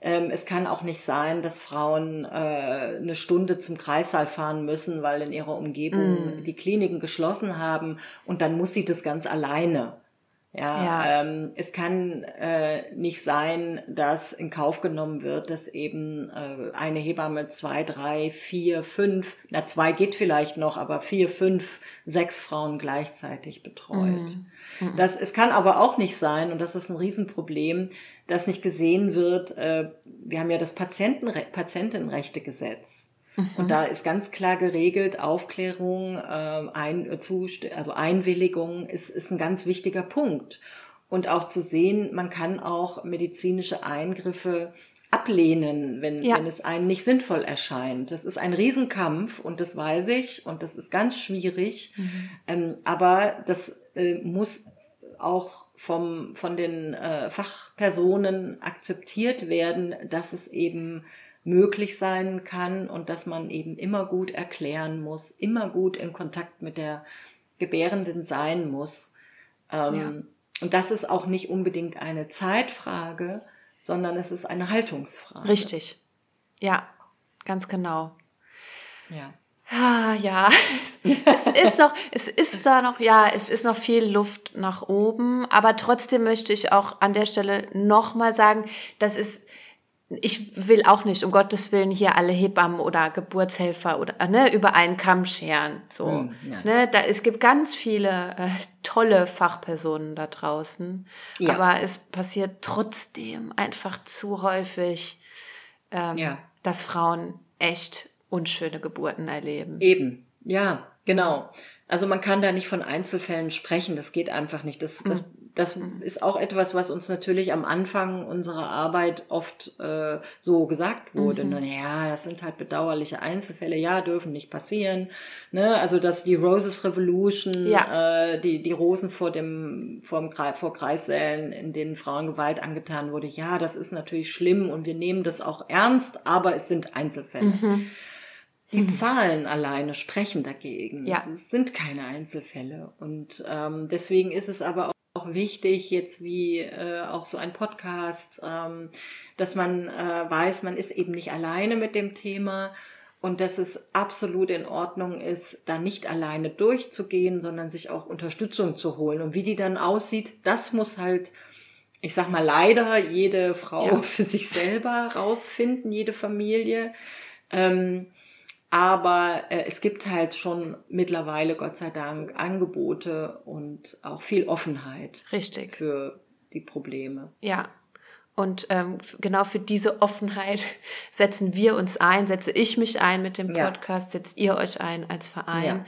Ähm, es kann auch nicht sein, dass Frauen äh, eine Stunde zum Kreissaal fahren müssen, weil in ihrer Umgebung mm. die Kliniken geschlossen haben und dann muss sie das ganz alleine. Ja, ja. Ähm, es kann äh, nicht sein, dass in Kauf genommen wird, dass eben äh, eine Hebamme zwei, drei, vier, fünf, na zwei geht vielleicht noch, aber vier, fünf, sechs Frauen gleichzeitig betreut. Mhm. Mhm. Das, es kann aber auch nicht sein, und das ist ein Riesenproblem, dass nicht gesehen wird, äh, wir haben ja das Patientenre Patientenrechtegesetz. Und mhm. da ist ganz klar geregelt, Aufklärung, äh, ein, also Einwilligung ist, ist ein ganz wichtiger Punkt. Und auch zu sehen, man kann auch medizinische Eingriffe ablehnen, wenn, ja. wenn es einem nicht sinnvoll erscheint. Das ist ein Riesenkampf und das weiß ich und das ist ganz schwierig. Mhm. Ähm, aber das äh, muss auch vom, von den äh, Fachpersonen akzeptiert werden, dass es eben möglich sein kann und dass man eben immer gut erklären muss, immer gut in Kontakt mit der Gebärenden sein muss. Ähm, ja. Und das ist auch nicht unbedingt eine Zeitfrage, sondern es ist eine Haltungsfrage. Richtig. Ja, ganz genau. Ja. Ah, ja, es ist noch, es ist da noch, ja, es ist noch viel Luft nach oben, aber trotzdem möchte ich auch an der Stelle nochmal sagen, dass es ich will auch nicht, um Gottes Willen, hier alle Hebammen oder Geburtshelfer oder ne, über einen Kamm scheren. So, ja. ne, da, es gibt ganz viele äh, tolle Fachpersonen da draußen, ja. aber es passiert trotzdem einfach zu häufig, ähm, ja. dass Frauen echt unschöne Geburten erleben. Eben, ja, genau. Also man kann da nicht von Einzelfällen sprechen, das geht einfach nicht. Das, das hm das ist auch etwas, was uns natürlich am Anfang unserer Arbeit oft äh, so gesagt wurde. Mhm. Ja, das sind halt bedauerliche Einzelfälle, ja, dürfen nicht passieren. Ne? Also dass die Roses Revolution, ja. äh, die, die Rosen vor dem vor, dem, vor Kreissälen, in denen Frauengewalt angetan wurde, ja, das ist natürlich schlimm und wir nehmen das auch ernst, aber es sind Einzelfälle. Mhm. Die mhm. Zahlen alleine sprechen dagegen. Ja. Es sind keine Einzelfälle. Und ähm, deswegen ist es aber auch auch wichtig, jetzt wie äh, auch so ein Podcast, ähm, dass man äh, weiß, man ist eben nicht alleine mit dem Thema und dass es absolut in Ordnung ist, da nicht alleine durchzugehen, sondern sich auch Unterstützung zu holen. Und wie die dann aussieht, das muss halt, ich sag mal leider, jede Frau ja. für sich selber rausfinden, jede Familie. Ähm, aber äh, es gibt halt schon mittlerweile, Gott sei Dank, Angebote und auch viel Offenheit. Richtig. Für die Probleme. Ja. Und ähm, genau für diese Offenheit setzen wir uns ein, setze ich mich ein mit dem Podcast, ja. setzt ihr euch ein als Verein. Ja.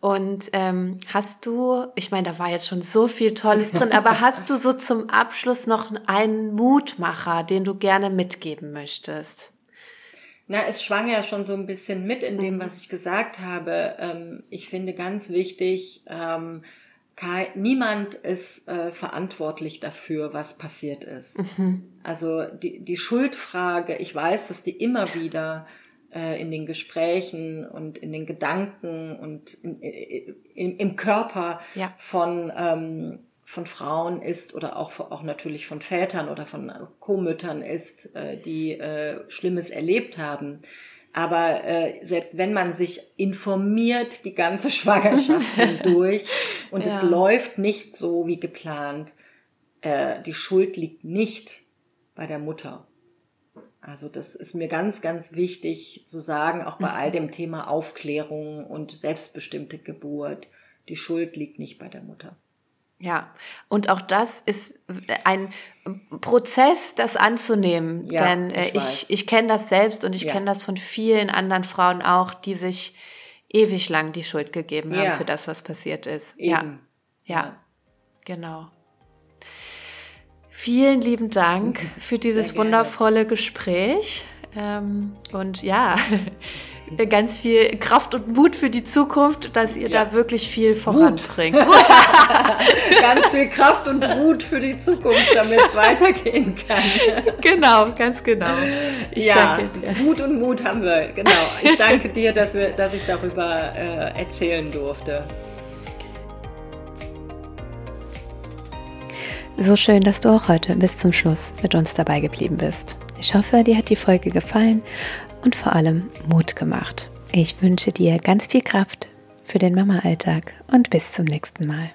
Und ähm, hast du, ich meine, da war jetzt schon so viel Tolles drin, aber hast du so zum Abschluss noch einen Mutmacher, den du gerne mitgeben möchtest? Na, es schwang ja schon so ein bisschen mit in dem, mhm. was ich gesagt habe. Ähm, ich finde ganz wichtig, ähm, kein, niemand ist äh, verantwortlich dafür, was passiert ist. Mhm. Also die, die Schuldfrage, ich weiß, dass die immer wieder äh, in den Gesprächen und in den Gedanken und in, in, im Körper ja. von, ähm, von Frauen ist oder auch, auch natürlich von Vätern oder von Co-Müttern ist, äh, die äh, Schlimmes erlebt haben. Aber äh, selbst wenn man sich informiert die ganze Schwangerschaft hindurch und ja. es läuft nicht so wie geplant, äh, die Schuld liegt nicht bei der Mutter. Also das ist mir ganz, ganz wichtig zu sagen, auch bei all mhm. dem Thema Aufklärung und selbstbestimmte Geburt. Die Schuld liegt nicht bei der Mutter. Ja, und auch das ist ein Prozess, das anzunehmen. Ja, Denn äh, ich, ich, ich kenne das selbst und ich ja. kenne das von vielen anderen Frauen auch, die sich ewig lang die Schuld gegeben haben ja. für das, was passiert ist. Eben. Ja. ja, genau. Vielen lieben Dank für dieses wundervolle Gespräch. Ähm, und ja, ganz viel Kraft und Mut für die Zukunft, dass ihr ja. da wirklich viel voranbringt. ganz viel Kraft und Mut für die Zukunft, damit es weitergehen kann. Genau, ganz genau. Ich ja, Mut und Mut haben wir, genau. Ich danke dir, dass, wir, dass ich darüber äh, erzählen durfte. So schön, dass du auch heute bis zum Schluss mit uns dabei geblieben bist. Ich hoffe, dir hat die Folge gefallen und vor allem Mut gemacht. Ich wünsche dir ganz viel Kraft für den Mama-Alltag und bis zum nächsten Mal.